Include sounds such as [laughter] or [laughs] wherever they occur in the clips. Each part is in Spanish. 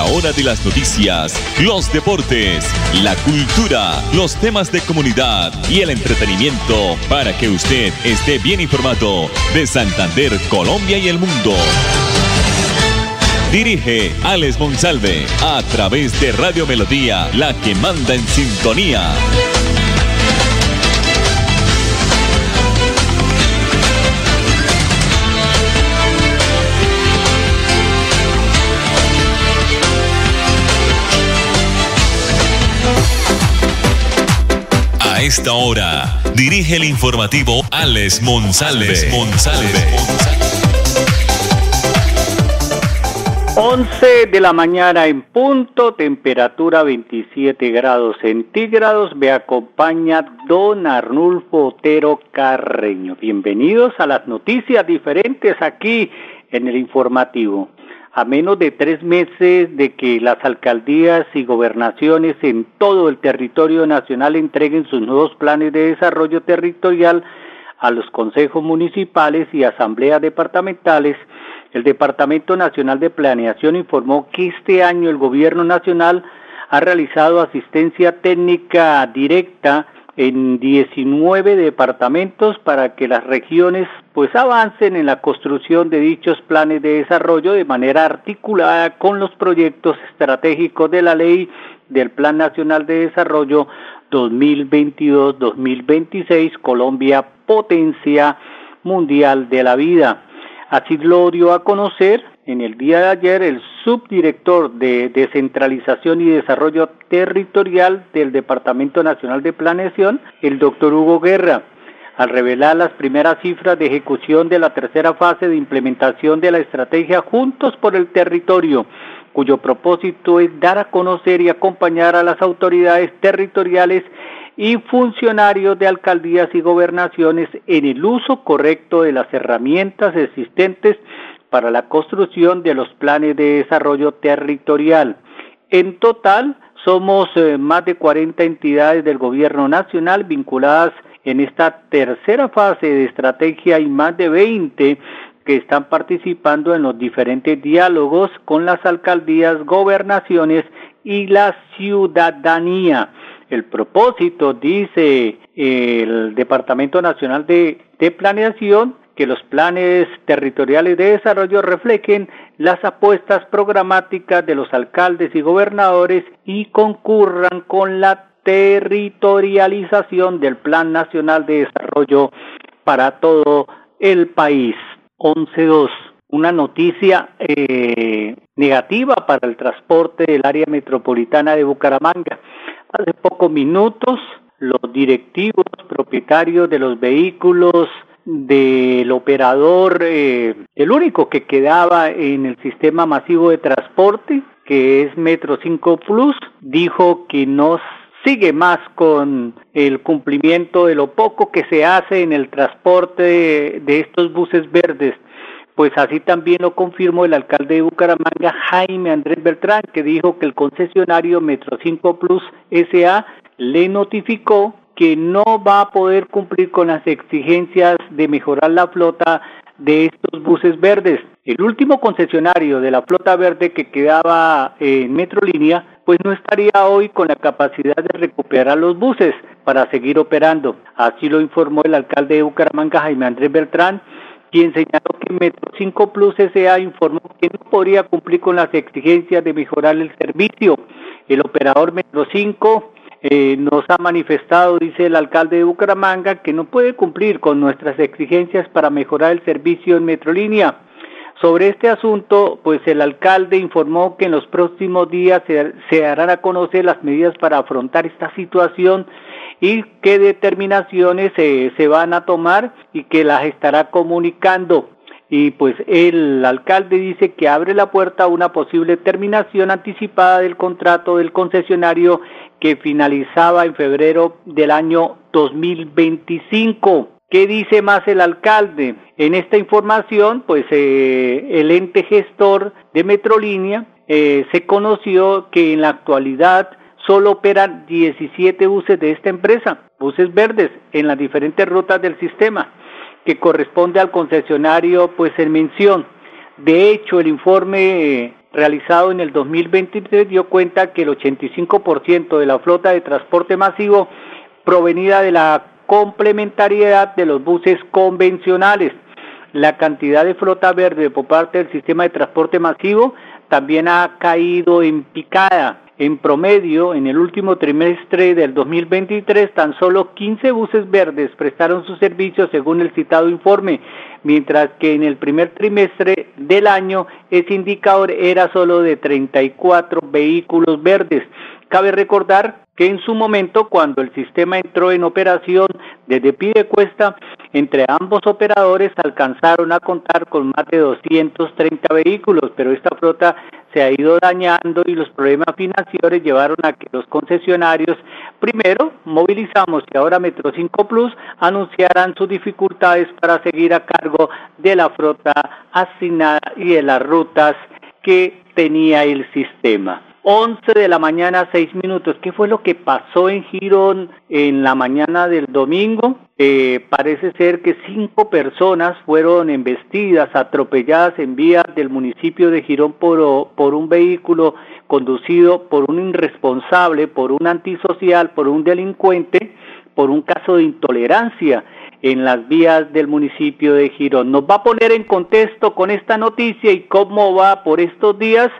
la hora de las noticias, los deportes, la cultura, los temas de comunidad y el entretenimiento para que usted esté bien informado de Santander, Colombia y el mundo. Dirige Alex Monsalve a través de Radio Melodía, la que manda en sintonía. A esta hora, dirige el informativo Alex Monsalve. 11 de la mañana en punto, temperatura 27 grados centígrados. Me acompaña don Arnulfo Otero Carreño. Bienvenidos a las noticias diferentes aquí en el informativo. A menos de tres meses de que las alcaldías y gobernaciones en todo el territorio nacional entreguen sus nuevos planes de desarrollo territorial a los consejos municipales y asambleas departamentales, el Departamento Nacional de Planeación informó que este año el Gobierno Nacional ha realizado asistencia técnica directa en 19 departamentos para que las regiones pues avancen en la construcción de dichos planes de desarrollo de manera articulada con los proyectos estratégicos de la ley del Plan Nacional de Desarrollo 2022-2026 Colombia Potencia Mundial de la Vida. Así lo dio a conocer en el día de ayer el subdirector de Descentralización y Desarrollo Territorial del Departamento Nacional de Planeación, el doctor Hugo Guerra, al revelar las primeras cifras de ejecución de la tercera fase de implementación de la estrategia Juntos por el Territorio, cuyo propósito es dar a conocer y acompañar a las autoridades territoriales y funcionarios de alcaldías y gobernaciones en el uso correcto de las herramientas existentes para la construcción de los planes de desarrollo territorial. En total, somos eh, más de 40 entidades del gobierno nacional vinculadas en esta tercera fase de estrategia y más de 20 que están participando en los diferentes diálogos con las alcaldías, gobernaciones y la ciudadanía. El propósito, dice el Departamento Nacional de, Planeación, que los planes territoriales de desarrollo reflejen las apuestas programáticas de los alcaldes y gobernadores y concurran con la territorialización del Plan Nacional de Desarrollo para todo el país. 11.2. Una noticia eh, negativa para el transporte del área metropolitana de Bucaramanga. Hace pocos minutos, los directivos propietarios de los vehículos del operador, eh, el único que quedaba en el sistema masivo de transporte, que es Metro 5 Plus, dijo que no sigue más con el cumplimiento de lo poco que se hace en el transporte de, de estos buses verdes. Pues así también lo confirmó el alcalde de Bucaramanga, Jaime Andrés Beltrán, que dijo que el concesionario Metro 5 Plus SA le notificó que no va a poder cumplir con las exigencias de mejorar la flota de estos buses verdes. El último concesionario de la flota verde que quedaba en Metrolínea, pues no estaría hoy con la capacidad de recuperar los buses para seguir operando. Así lo informó el alcalde de Bucaramanga, Jaime Andrés Beltrán, quien señaló que Metro 5 Plus S.A. informó que no podría cumplir con las exigencias de mejorar el servicio. El operador Metro 5 eh, nos ha manifestado, dice el alcalde de Bucaramanga, que no puede cumplir con nuestras exigencias para mejorar el servicio en Metrolínea. Sobre este asunto, pues el alcalde informó que en los próximos días se, se harán a conocer las medidas para afrontar esta situación y qué determinaciones se van a tomar y que las estará comunicando. Y pues el alcalde dice que abre la puerta a una posible terminación anticipada del contrato del concesionario que finalizaba en febrero del año 2025. ¿Qué dice más el alcalde? En esta información, pues eh, el ente gestor de Metrolínea eh, se conoció que en la actualidad solo operan 17 buses de esta empresa, buses verdes, en las diferentes rutas del sistema, que corresponde al concesionario pues en mención. De hecho, el informe realizado en el 2023 dio cuenta que el 85% de la flota de transporte masivo provenida de la complementariedad de los buses convencionales. La cantidad de flota verde por parte del sistema de transporte masivo también ha caído en picada. En promedio, en el último trimestre del 2023, tan solo 15 buses verdes prestaron su servicio según el citado informe, mientras que en el primer trimestre del año ese indicador era solo de 34 vehículos verdes. Cabe recordar que en su momento, cuando el sistema entró en operación desde Pidecuesta, entre ambos operadores alcanzaron a contar con más de 230 vehículos, pero esta flota se ha ido dañando y los problemas financieros llevaron a que los concesionarios, primero, movilizamos y ahora Metro 5 Plus, anunciaran sus dificultades para seguir a cargo de la flota asignada y de las rutas que tenía el sistema. 11 de la mañana, 6 minutos. ¿Qué fue lo que pasó en Girón en la mañana del domingo? Eh, parece ser que cinco personas fueron embestidas, atropelladas en vías del municipio de Girón por, por un vehículo conducido por un irresponsable, por un antisocial, por un delincuente, por un caso de intolerancia en las vías del municipio de Girón. Nos va a poner en contexto con esta noticia y cómo va por estos días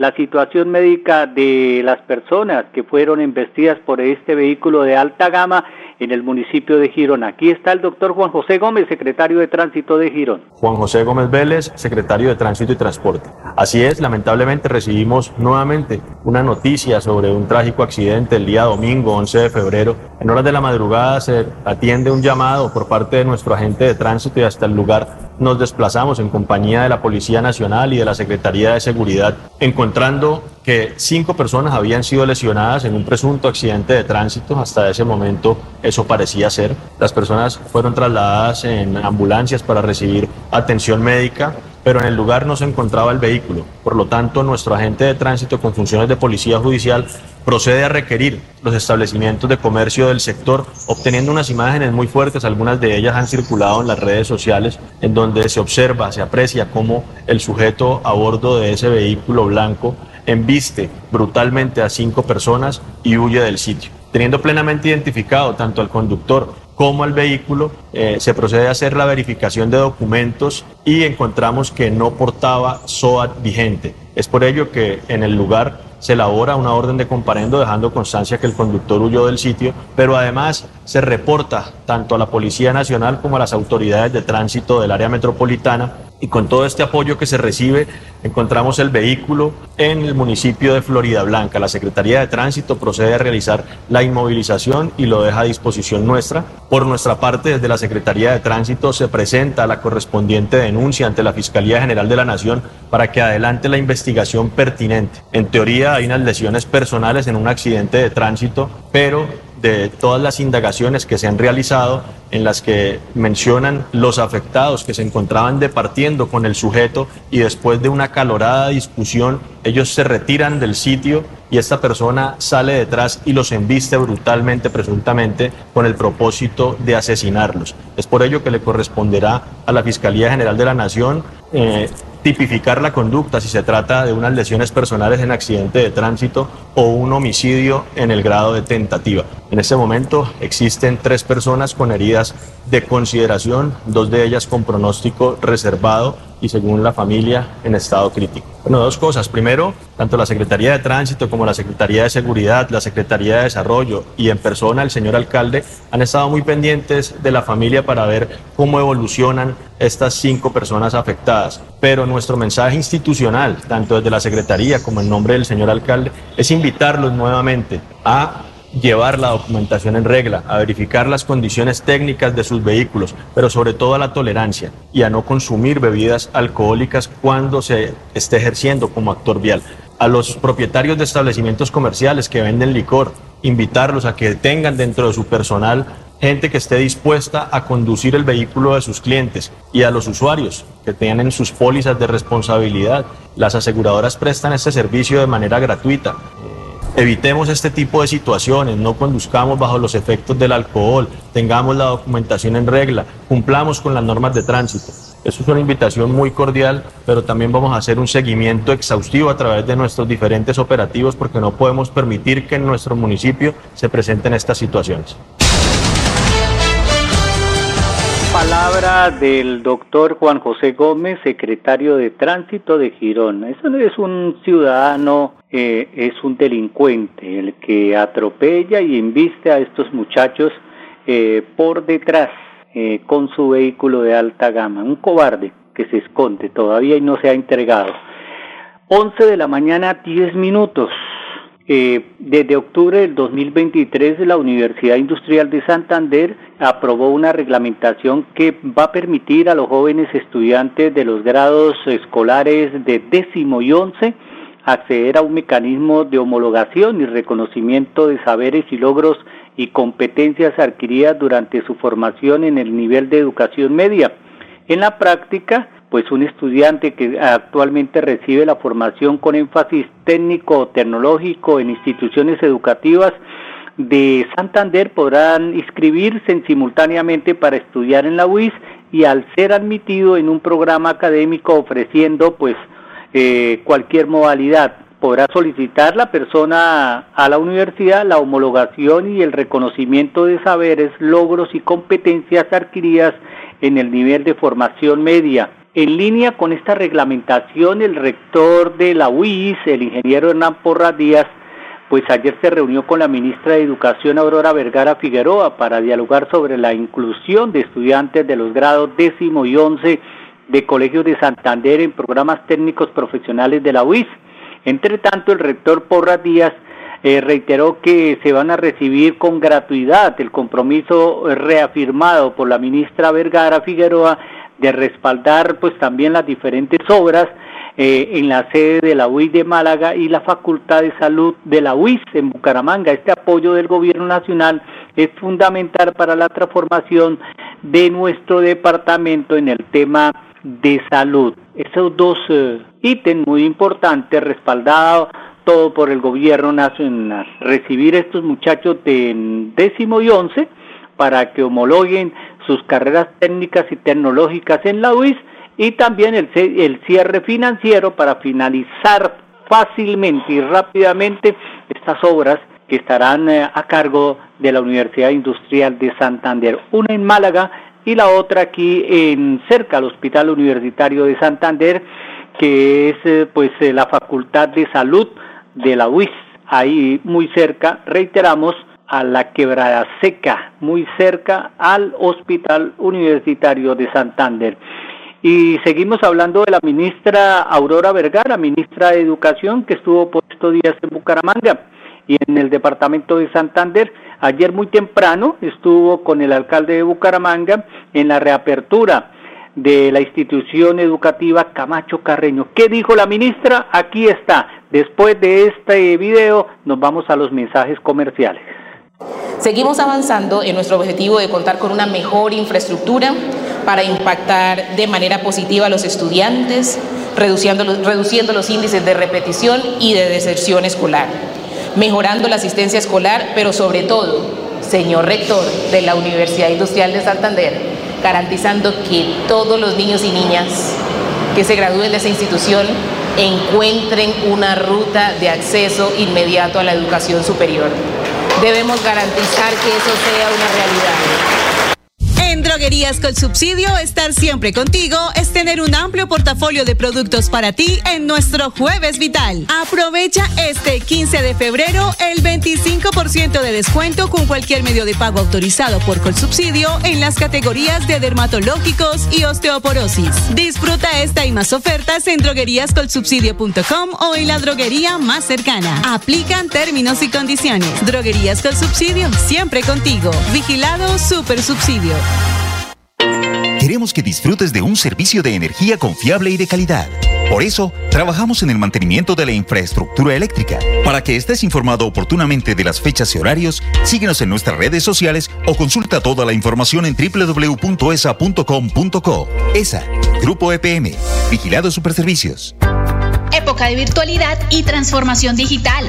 la situación médica de las personas que fueron embestidas por este vehículo de alta gama en el municipio de Girón. Aquí está el doctor Juan José Gómez, secretario de Tránsito de Girón. Juan José Gómez Vélez, secretario de Tránsito y Transporte. Así es, lamentablemente recibimos nuevamente una noticia sobre un trágico accidente el día domingo 11 de febrero. En horas de la madrugada se atiende un llamado por parte de nuestro agente de tránsito y hasta el lugar nos desplazamos en compañía de la Policía Nacional y de la Secretaría de Seguridad, encontrando que cinco personas habían sido lesionadas en un presunto accidente de tránsito. Hasta ese momento eso parecía ser. Las personas fueron trasladadas en ambulancias para recibir atención médica pero en el lugar no se encontraba el vehículo. Por lo tanto, nuestro agente de tránsito con funciones de policía judicial procede a requerir los establecimientos de comercio del sector, obteniendo unas imágenes muy fuertes, algunas de ellas han circulado en las redes sociales, en donde se observa, se aprecia cómo el sujeto a bordo de ese vehículo blanco embiste brutalmente a cinco personas y huye del sitio. Teniendo plenamente identificado tanto al conductor como al vehículo, eh, se procede a hacer la verificación de documentos y encontramos que no portaba SOAT vigente. Es por ello que en el lugar se elabora una orden de comparendo dejando constancia que el conductor huyó del sitio, pero además se reporta tanto a la Policía Nacional como a las autoridades de tránsito del área metropolitana y con todo este apoyo que se recibe encontramos el vehículo en el municipio de Florida Blanca. La Secretaría de Tránsito procede a realizar la inmovilización y lo deja a disposición nuestra. Por nuestra parte, desde la Secretaría de Tránsito se presenta la correspondiente denuncia ante la Fiscalía General de la Nación para que adelante la investigación pertinente. En teoría hay unas lesiones personales en un accidente de tránsito, pero de todas las indagaciones que se han realizado en las que mencionan los afectados que se encontraban departiendo con el sujeto y después de una calorada discusión ellos se retiran del sitio y esta persona sale detrás y los embiste brutalmente, presuntamente, con el propósito de asesinarlos. Es por ello que le corresponderá a la Fiscalía General de la Nación eh, tipificar la conducta si se trata de unas lesiones personales en accidente de tránsito o un homicidio en el grado de tentativa. En este momento existen tres personas con heridas de consideración, dos de ellas con pronóstico reservado y según la familia en estado crítico. Bueno, dos cosas. Primero, tanto la Secretaría de Tránsito como la Secretaría de Seguridad, la Secretaría de Desarrollo y en persona el señor alcalde han estado muy pendientes de la familia para ver cómo evolucionan estas cinco personas afectadas. Pero nuestro mensaje institucional, tanto desde la Secretaría como en nombre del señor alcalde, es invitarlos nuevamente a llevar la documentación en regla, a verificar las condiciones técnicas de sus vehículos, pero sobre todo a la tolerancia y a no consumir bebidas alcohólicas cuando se esté ejerciendo como actor vial. A los propietarios de establecimientos comerciales que venden licor, invitarlos a que tengan dentro de su personal gente que esté dispuesta a conducir el vehículo de sus clientes y a los usuarios que tengan sus pólizas de responsabilidad. Las aseguradoras prestan este servicio de manera gratuita. Evitemos este tipo de situaciones, no conduzcamos bajo los efectos del alcohol, tengamos la documentación en regla, cumplamos con las normas de tránsito. Eso es una invitación muy cordial, pero también vamos a hacer un seguimiento exhaustivo a través de nuestros diferentes operativos porque no podemos permitir que en nuestro municipio se presenten estas situaciones. Palabra del doctor Juan José Gómez, secretario de Tránsito de Girón. Eso no es un ciudadano, eh, es un delincuente, el que atropella y inviste a estos muchachos eh, por detrás eh, con su vehículo de alta gama. Un cobarde que se esconde todavía y no se ha entregado. 11 de la mañana, 10 minutos. Eh, desde octubre del 2023, la Universidad Industrial de Santander aprobó una reglamentación que va a permitir a los jóvenes estudiantes de los grados escolares de décimo y once acceder a un mecanismo de homologación y reconocimiento de saberes y logros y competencias adquiridas durante su formación en el nivel de educación media. En la práctica, pues un estudiante que actualmente recibe la formación con énfasis técnico tecnológico en instituciones educativas de Santander podrán inscribirse simultáneamente para estudiar en la UIS y al ser admitido en un programa académico ofreciendo pues eh, cualquier modalidad podrá solicitar la persona a la universidad la homologación y el reconocimiento de saberes, logros y competencias adquiridas en el nivel de formación media. En línea con esta reglamentación, el rector de la UIS, el ingeniero Hernán Porras Díaz, pues ayer se reunió con la ministra de Educación Aurora Vergara Figueroa para dialogar sobre la inclusión de estudiantes de los grados décimo y once de Colegios de Santander en programas técnicos profesionales de la UIS. Entre tanto, el rector Porras Díaz eh, reiteró que se van a recibir con gratuidad el compromiso reafirmado por la ministra Vergara Figueroa de respaldar pues también las diferentes obras eh, en la sede de la UIS de Málaga y la Facultad de Salud de la UIS en Bucaramanga. Este apoyo del gobierno nacional es fundamental para la transformación de nuestro departamento en el tema de salud. Esos dos eh, ítems muy importantes, respaldados todo por el gobierno nacional. Recibir estos muchachos de décimo y once para que homologuen sus carreras técnicas y tecnológicas en la UIS y también el, el cierre financiero para finalizar fácilmente y rápidamente estas obras que estarán eh, a cargo de la Universidad Industrial de Santander. Una en Málaga y la otra aquí en cerca al Hospital Universitario de Santander, que es eh, pues eh, la Facultad de Salud de la UIS, ahí muy cerca, reiteramos, a la Quebrada Seca, muy cerca al Hospital Universitario de Santander. Y seguimos hablando de la ministra Aurora Vergara, ministra de Educación, que estuvo por estos días en Bucaramanga y en el departamento de Santander. Ayer muy temprano estuvo con el alcalde de Bucaramanga en la reapertura de la institución educativa Camacho Carreño. ¿Qué dijo la ministra? Aquí está. Después de este video nos vamos a los mensajes comerciales. Seguimos avanzando en nuestro objetivo de contar con una mejor infraestructura para impactar de manera positiva a los estudiantes, reduciendo los, índices de repetición y de deserción escolar mejorando la asistencia escolar, pero sobre todo, señor rector de la Universidad Industrial de Santander, garantizando que todos los niños y niñas que se gradúen de esa institución encuentren una ruta de acceso inmediato a la educación superior. Debemos garantizar que eso sea una realidad. En Droguerías con Subsidio, estar siempre contigo es tener un amplio portafolio de productos para ti en nuestro Jueves Vital. Aprovecha este 15 de febrero el 25% de descuento con cualquier medio de pago autorizado por Colsubsidio en las categorías de dermatológicos y osteoporosis. Disfruta esta y más ofertas en drogueríascolsubsidio.com o en la droguería más cercana. Aplican términos y condiciones. Droguerías con Subsidio, siempre contigo. Vigilado Super Subsidio. Queremos que disfrutes de un servicio de energía confiable y de calidad. Por eso, trabajamos en el mantenimiento de la infraestructura eléctrica. Para que estés informado oportunamente de las fechas y horarios, síguenos en nuestras redes sociales o consulta toda la información en www.esa.com.co. ESA, Grupo EPM, Vigilado Superservicios. Época de virtualidad y transformación digital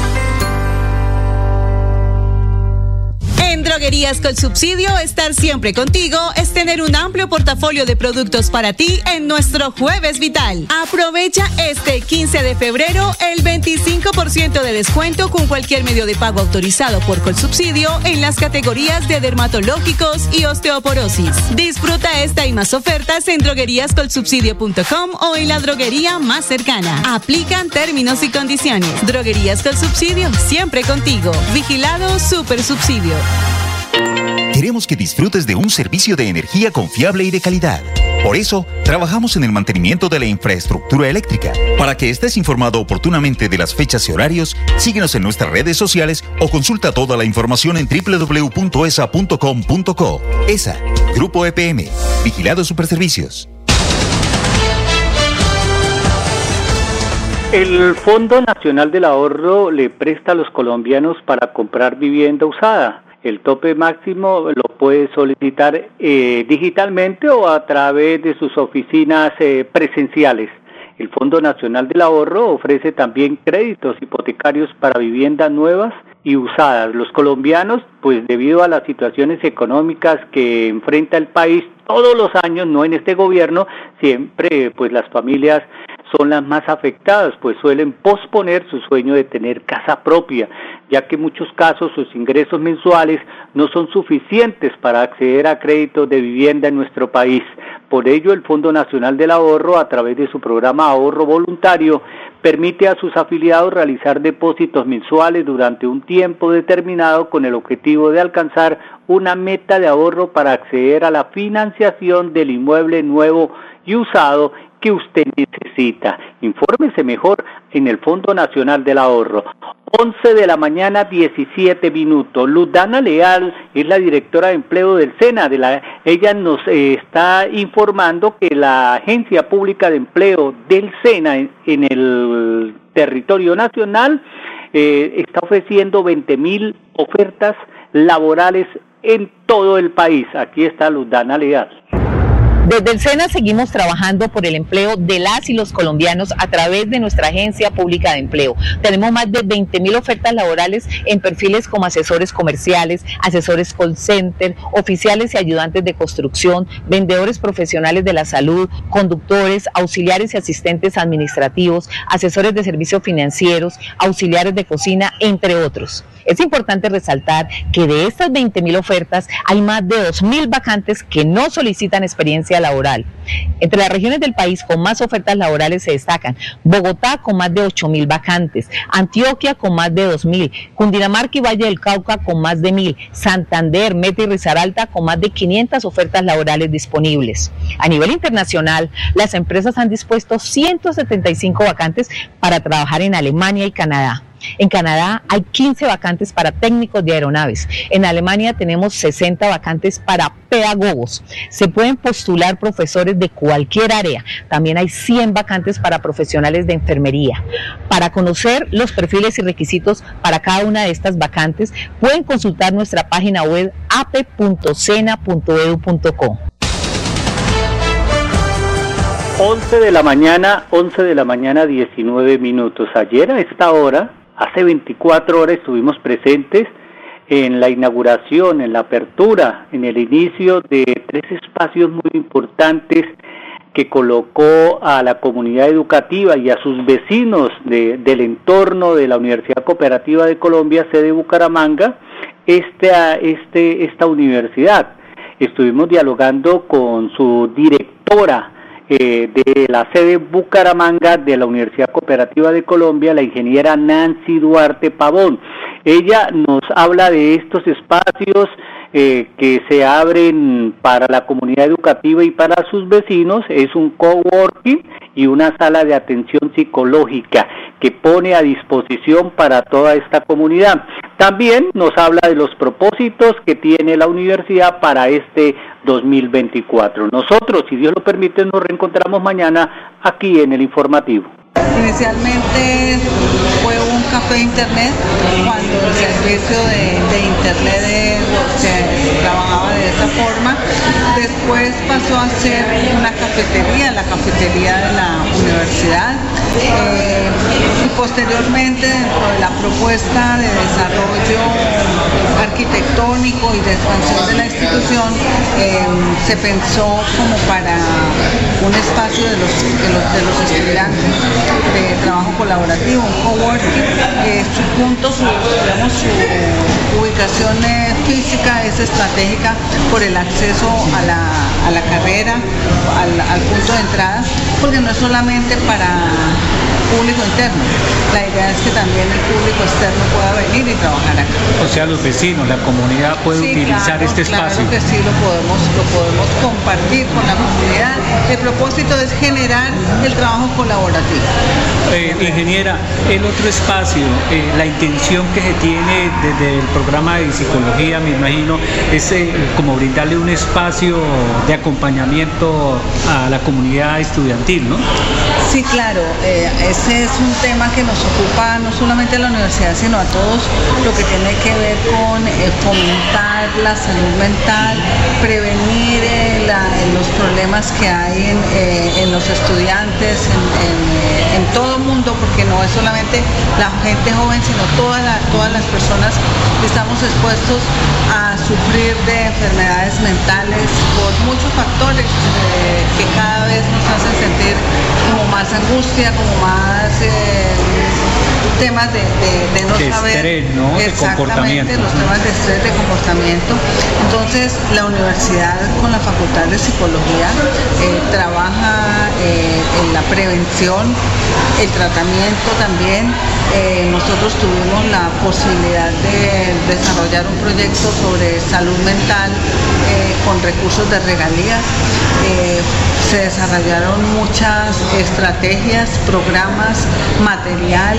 En Droguerías con Subsidio, estar siempre contigo es tener un amplio portafolio de productos para ti en nuestro Jueves Vital. Aprovecha este 15 de febrero el 25% de descuento con cualquier medio de pago autorizado por Colsubsidio en las categorías de dermatológicos y osteoporosis. Disfruta esta y más ofertas en drogueríascolsubsidio.com o en la droguería más cercana. Aplican términos y condiciones. Droguerías con Subsidio, siempre contigo. Vigilado Super Subsidio. Queremos que disfrutes de un servicio de energía confiable y de calidad. Por eso, trabajamos en el mantenimiento de la infraestructura eléctrica. Para que estés informado oportunamente de las fechas y horarios, síguenos en nuestras redes sociales o consulta toda la información en www.esa.com.co. ESA, Grupo EPM, Vigilado Superservicios. El Fondo Nacional del Ahorro le presta a los colombianos para comprar vivienda usada. El tope máximo lo puede solicitar eh, digitalmente o a través de sus oficinas eh, presenciales. El Fondo Nacional del Ahorro ofrece también créditos hipotecarios para viviendas nuevas y usadas. Los colombianos, pues debido a las situaciones económicas que enfrenta el país todos los años, no en este gobierno, siempre pues las familias son las más afectadas, pues suelen posponer su sueño de tener casa propia, ya que en muchos casos sus ingresos mensuales no son suficientes para acceder a créditos de vivienda en nuestro país. Por ello, el Fondo Nacional del Ahorro, a través de su programa Ahorro Voluntario, permite a sus afiliados realizar depósitos mensuales durante un tiempo determinado con el objetivo de alcanzar una meta de ahorro para acceder a la financiación del inmueble nuevo y usado que usted necesita. Infórmese mejor en el Fondo Nacional del Ahorro. 11 de la mañana, 17 minutos. Ludana Leal es la directora de empleo del SENA. De la, ella nos eh, está informando que la Agencia Pública de Empleo del SENA en, el territorio nacional eh, está ofreciendo 20 mil ofertas laborales en todo el país. Aquí está Ludana Leal. Desde el SENA seguimos trabajando por el empleo de las y los colombianos a través de nuestra agencia pública de empleo. Tenemos más de 20 mil ofertas laborales en perfiles como asesores comerciales, asesores call center, oficiales y ayudantes de construcción, vendedores profesionales de la salud, conductores, auxiliares y asistentes administrativos, asesores de servicios financieros, auxiliares de cocina, entre otros. Es importante resaltar que de estas 20 mil ofertas hay más de 2 mil vacantes que no solicitan experiencia laboral. Entre las regiones del país con más ofertas laborales se destacan Bogotá con más de 8 mil vacantes, Antioquia con más de 2 mil, Cundinamarca y Valle del Cauca con más de mil, Santander, Meta y Risaralta con más de 500 ofertas laborales disponibles. A nivel internacional, las empresas han dispuesto 175 vacantes para trabajar en Alemania y Canadá. En Canadá hay 15 vacantes para técnicos de aeronaves. En Alemania tenemos 60 vacantes para pedagogos. Se pueden postular profesores de cualquier área. También hay 100 vacantes para profesionales de enfermería. Para conocer los perfiles y requisitos para cada una de estas vacantes, pueden consultar nuestra página web ape.cena.edu.co. 11 de la mañana, 11 de la mañana, 19 minutos. Ayer a esta hora Hace 24 horas estuvimos presentes en la inauguración, en la apertura, en el inicio de tres espacios muy importantes que colocó a la comunidad educativa y a sus vecinos del entorno de la Universidad Cooperativa de Colombia, sede Bucaramanga, esta, este, esta universidad. Estuvimos dialogando con su directora, eh, de la sede Bucaramanga de la Universidad Cooperativa de Colombia, la ingeniera Nancy Duarte Pavón. Ella nos habla de estos espacios eh, que se abren para la comunidad educativa y para sus vecinos es un coworking y una sala de atención psicológica que pone a disposición para toda esta comunidad. También nos habla de los propósitos que tiene la universidad para este 2024. Nosotros, si Dios lo permite, nos reencontramos mañana aquí en el informativo. Inicialmente fue un café de internet cuando el servicio de, internet se trabajaba de esa forma. Después pasó a ser una cafetería, la cafetería de la universidad. Eh, y posteriormente dentro de la propuesta de desarrollo arquitectónico y de expansión de la institución eh, se pensó como para un espacio de los, de los estudiantes de trabajo colaborativo, un coworking. Eh, su punto, su, digamos, su ubicación eh, física es estratégica por el acceso a la, carrera, al, punto de entrada, porque no es solamente para público interno. La idea es que también el público externo pueda venir y trabajar acá. O sea, los vecinos, la comunidad puede utilizar este espacio. Claro que sí, lo podemos, lo podemos compartir con la comunidad. El propósito es generar el trabajo colaborativo. Eh, ingeniera, el otro espacio, eh, la intención que se tiene desde el programa de psicología, me imagino, es eh, como brindarle un espacio de acompañamiento a la comunidad estudiantil, ¿no? Sí, claro, ese es un tema que nos ocupa no solamente a la universidad, sino a todos, lo que tiene que ver con fomentar la salud mental, prevenir los problemas que hay en, los estudiantes, en todo el mundo, porque no es solamente la gente joven, sino todas las personas que estamos expuestos a sufrir de enfermedades mentales por muchos factores eh, que cada vez nos hacen sentir como más angustia, como más... Eh, temas de, no saber exactamente los temas de estrés de comportamiento. Entonces la universidad con la Facultad de Psicología eh, trabaja eh, en la prevención, el tratamiento también. Nosotros tuvimos la posibilidad de desarrollar un proyecto sobre salud mental con recursos de regalías se desarrollaron muchas estrategias, programas, material,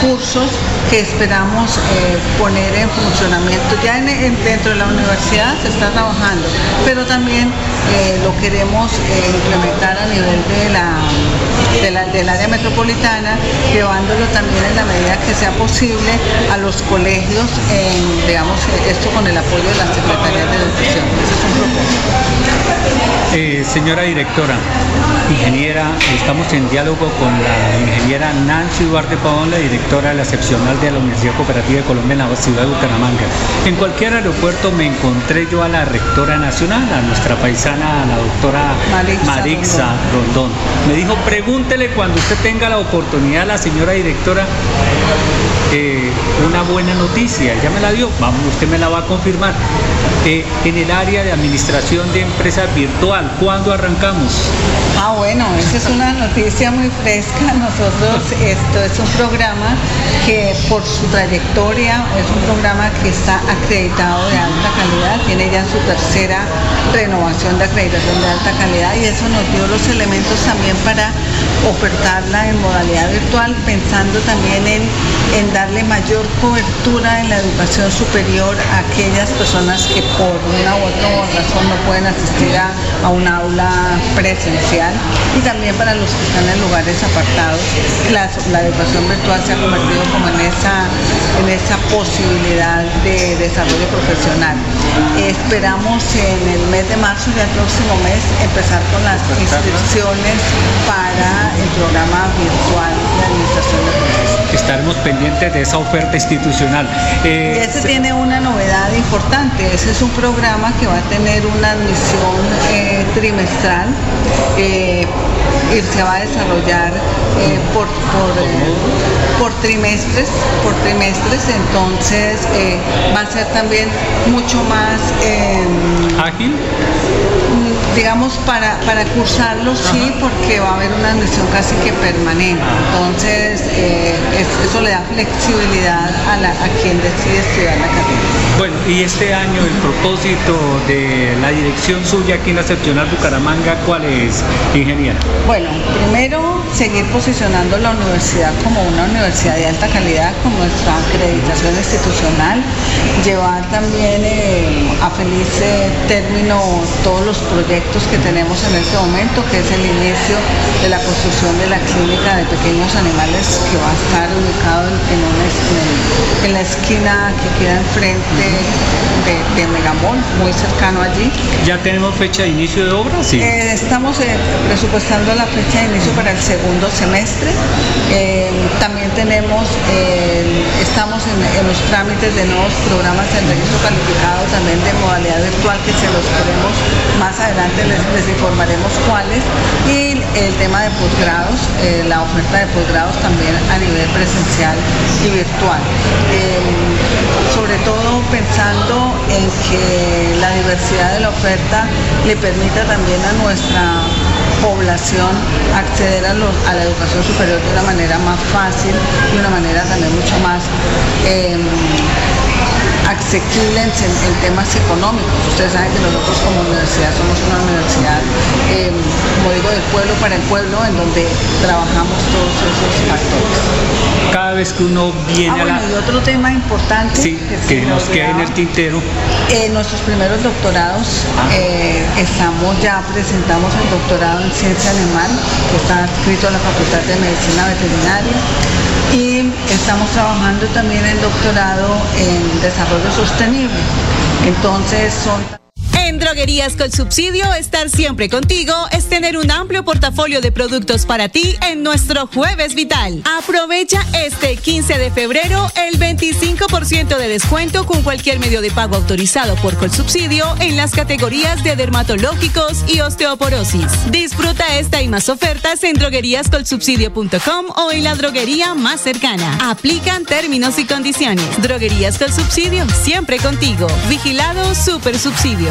cursos que esperamos eh, poner en funcionamiento. Ya dentro de la universidad se está trabajando, pero también eh, lo queremos eh, implementar a nivel de la, del área metropolitana, llevándolo también en la medida que sea posible a los colegios, digamos, esto con el apoyo de la Secretaría de Educación. Ese es un propósito. señora directora, ingeniera, estamos en diálogo con la ingeniera Nancy Duarte Pavón, la directora de la seccional de la Universidad Cooperativa de Colombia en la ciudad de Bucaramanga. En cualquier aeropuerto me encontré yo a la rectora nacional, a nuestra paisana, a la doctora Marixa, Rondón. Me dijo, pregúntele cuando usted tenga la oportunidad, la señora directora, eh, una buena noticia. Ya me la dio, vamos, usted me la va a confirmar. Eh, en el área de administración de empresas virtual, ¿cuándo arrancamos? Ah, bueno, esa es una noticia muy fresca. Nosotros, [laughs] esto es un programa que por su trayectoria es un programa que está acreditado de alta calidad, tiene ya su tercera renovación de acreditación de alta calidad y eso nos dio los elementos también para ofertarla en modalidad virtual, pensando también en, en darle mayor cobertura en la educación superior a aquellas personas que por una u otra razón no pueden asistir a, a un aula presencial y también para los que están en lugares apartados. La, educación virtual se ha convertido como en esa, en esa posibilidad de desarrollo profesional. Esperamos en el mes de marzo, ya el próximo mes, empezar con las inscripciones para el programa virtual de administración de procesos. Estaremos pendientes de esa oferta institucional. Eh, ese tiene una novedad importante, ese es un programa que va a tener una admisión eh, trimestral eh, y se va a desarrollar eh, por, por, trimestres, por trimestres, entonces va a ser también mucho más ágil digamos, para, para cursarlo sí, porque va a haber una admisión casi que permanente. Entonces, eh, eso le da flexibilidad a, la, a quien decide estudiar la carrera. Bueno, y este año el propósito de la dirección suya aquí en la seccional Bucaramanga, ¿cuál es, ingeniera? Bueno, primero seguir posicionando la universidad como una universidad de alta calidad con nuestra acreditación institucional, llevar también eh, a feliz eh, término todos los proyectos que tenemos en este momento, que es el inicio de la construcción de la clínica de pequeños animales que va a estar ubicado en, en la esquina que queda enfrente de, de, Megamol, muy cercano allí. ¿Ya tenemos fecha de inicio de obra? Sí. Eh, estamos presupuestando la fecha de inicio para el segundo semestre. también tenemos, estamos en, en los trámites de nuevos programas de registro calificado, también de modalidad virtual que se los queremos más adelante les, informaremos cuáles y el tema de posgrados, eh, la oferta de posgrados también a nivel presencial y virtual. Em, sobre todo pensando en que la diversidad de la oferta le permita también a nuestra población acceder a, la educación superior de una manera más fácil, de una manera también mucho más em, asequible en, temas económicos. Ustedes saben que nosotros como universidad somos una universidad, em, como digo, del pueblo para el pueblo, en donde trabajamos todos esos factores. Cada vez que uno viene ah, a la... y otro tema importante que, nos queda en el tintero. Eh, nuestros primeros doctorados, eh, estamos ya, presentamos el doctorado en ciencia animal, que está escrito en la Facultad de Medicina Veterinaria y estamos trabajando también en doctorado en desarrollo sostenible. Entonces son... En Droguerías con Subsidio, estar siempre contigo es tener un amplio portafolio de productos para ti en nuestro Jueves Vital. Aprovecha este 15 de febrero el 25% de descuento con cualquier medio de pago autorizado por Colsubsidio en las categorías de dermatológicos y osteoporosis. Disfruta esta y más ofertas en drogueríascolsubsidio.com o en la droguería más cercana. Aplican términos y condiciones. Droguerías con Subsidio, siempre contigo. Vigilado Super Subsidio.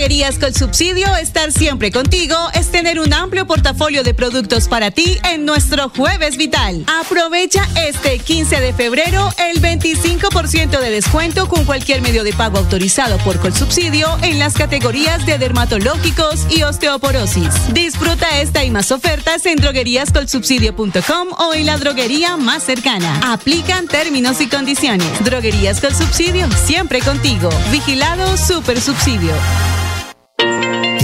Droguerías con Subsidio, estar siempre contigo es tener un amplio portafolio de productos para ti en nuestro Jueves Vital. Aprovecha este 15 de febrero el 25% de descuento con cualquier medio de pago autorizado por Colsubsidio en las categorías de dermatológicos y osteoporosis. Disfruta esta y más ofertas en drogueríascolsubsidio.com o en la droguería más cercana. Aplican términos y condiciones. Droguerías con Subsidio, siempre contigo. Vigilado Super Subsidio.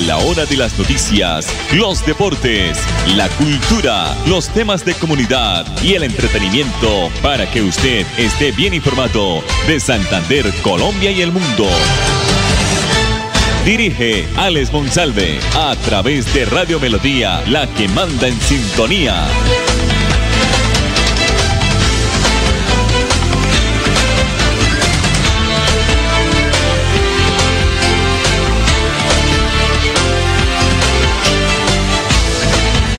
la hora de las noticias, los deportes, la cultura, los temas de comunidad y el entretenimiento para que usted esté bien informado de Santander, Colombia y el mundo. Dirige Alex Monsalve a través de Radio Melodía, la que manda en sintonía.